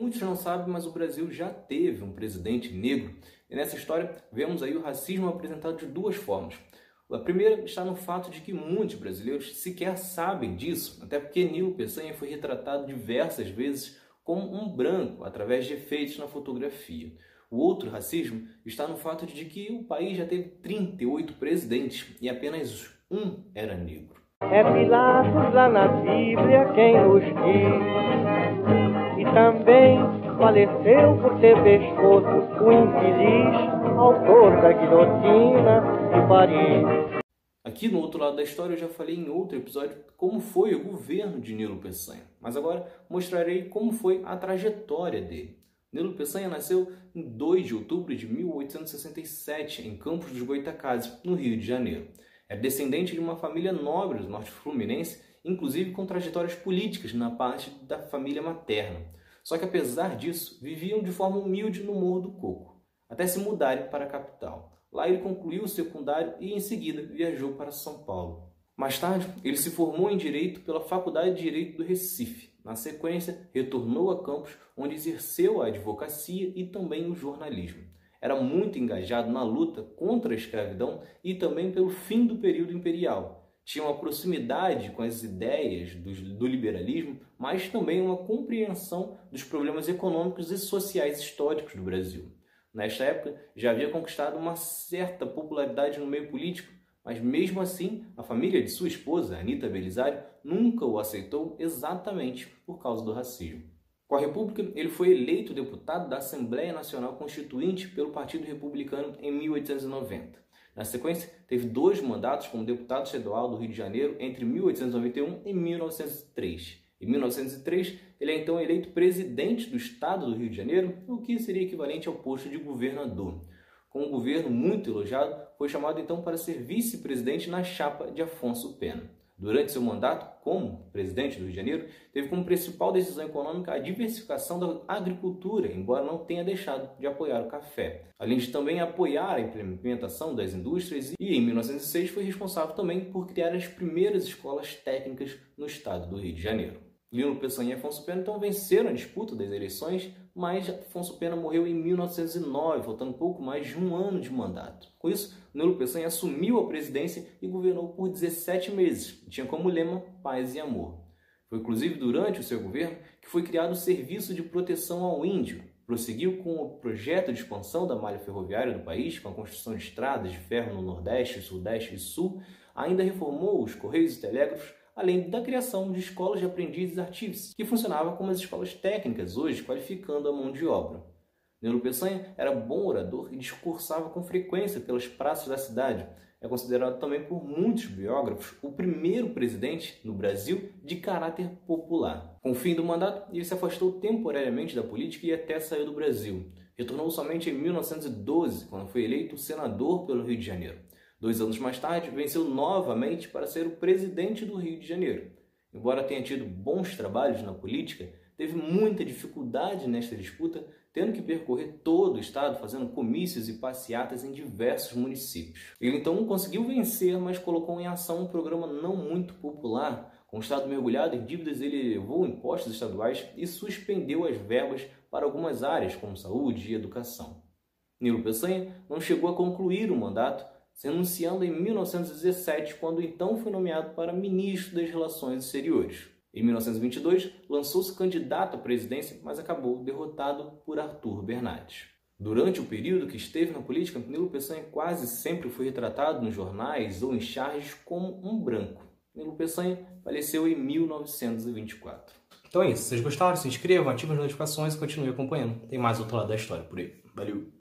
Muitos não sabem, mas o Brasil já teve um presidente negro. E nessa história vemos aí o racismo apresentado de duas formas. A primeira está no fato de que muitos brasileiros sequer sabem disso, até porque Nilo Peçanha foi retratado diversas vezes como um branco através de efeitos na fotografia. O outro racismo está no fato de que o país já teve 38 presidentes e apenas um era negro. É Pilatos lá na Bíblia quem nos diz, também faleceu por ter pescoço o infeliz autor da guilhotina de Paris. Aqui no outro lado da história eu já falei em outro episódio como foi o governo de Nilo Peçanha, mas agora mostrarei como foi a trajetória dele. Nilo Peçanha nasceu em 2 de outubro de 1867 em Campos dos Goitacazes, no Rio de Janeiro. É descendente de uma família nobre do norte fluminense, inclusive com trajetórias políticas na parte da família materna. Só que apesar disso, viviam de forma humilde no Morro do Coco, até se mudarem para a capital. Lá ele concluiu o secundário e em seguida viajou para São Paulo. Mais tarde, ele se formou em Direito pela Faculdade de Direito do Recife na sequência, retornou a Campos, onde exerceu a advocacia e também o jornalismo. Era muito engajado na luta contra a escravidão e também pelo fim do período imperial. Tinha uma proximidade com as ideias do, do liberalismo, mas também uma compreensão dos problemas econômicos e sociais históricos do Brasil. Nesta época, já havia conquistado uma certa popularidade no meio político mas mesmo assim, a família de sua esposa, Anita Belisário, nunca o aceitou exatamente por causa do racismo. Com a República, ele foi eleito deputado da Assembleia Nacional Constituinte pelo Partido Republicano em 1890. Na sequência, teve dois mandatos como deputado estadual do Rio de Janeiro entre 1891 e 1903. Em 1903, ele é então eleito presidente do Estado do Rio de Janeiro, o que seria equivalente ao posto de governador com um governo muito elogiado, foi chamado então para ser vice-presidente na chapa de Afonso Pena. Durante seu mandato como presidente do Rio de Janeiro, teve como principal decisão econômica a diversificação da agricultura, embora não tenha deixado de apoiar o café. Além de também apoiar a implementação das indústrias e em 1906 foi responsável também por criar as primeiras escolas técnicas no estado do Rio de Janeiro. Lino Peçanha e Afonso Pena então venceram a disputa das eleições, mas Afonso Pena morreu em 1909, faltando pouco mais de um ano de mandato. Com isso, Nilo Peçanha assumiu a presidência e governou por 17 meses. Tinha como lema paz e amor. Foi inclusive durante o seu governo que foi criado o Serviço de Proteção ao Índio. Prosseguiu com o projeto de expansão da malha ferroviária do país, com a construção de estradas de ferro no Nordeste, Sudeste e Sul. Ainda reformou os Correios e Telégrafos além da criação de escolas de aprendizes artífices, que funcionavam como as escolas técnicas hoje, qualificando a mão de obra. Nilo Peçanha era bom orador e discursava com frequência pelas praças da cidade. É considerado também por muitos biógrafos o primeiro presidente no Brasil de caráter popular. Com o fim do mandato, ele se afastou temporariamente da política e até saiu do Brasil. Retornou somente em 1912, quando foi eleito senador pelo Rio de Janeiro. Dois anos mais tarde, venceu novamente para ser o presidente do Rio de Janeiro. Embora tenha tido bons trabalhos na política, teve muita dificuldade nesta disputa, tendo que percorrer todo o estado fazendo comícios e passeatas em diversos municípios. Ele então conseguiu vencer, mas colocou em ação um programa não muito popular. Com o estado mergulhado em dívidas, ele elevou impostos estaduais e suspendeu as verbas para algumas áreas, como saúde e educação. Nilo Peçanha não chegou a concluir o mandato, se anunciando em 1917, quando então foi nomeado para ministro das Relações Exteriores. Em 1922, lançou-se candidato à presidência, mas acabou derrotado por Arthur Bernardes. Durante o período que esteve na política, Nilo Peçanha quase sempre foi retratado nos jornais ou em charges como um branco. Nilo Peçanha faleceu em 1924. Então é isso. Se vocês gostaram, se inscrevam, ativem as notificações e continuem acompanhando. Tem mais outro lado da história por aí. Valeu!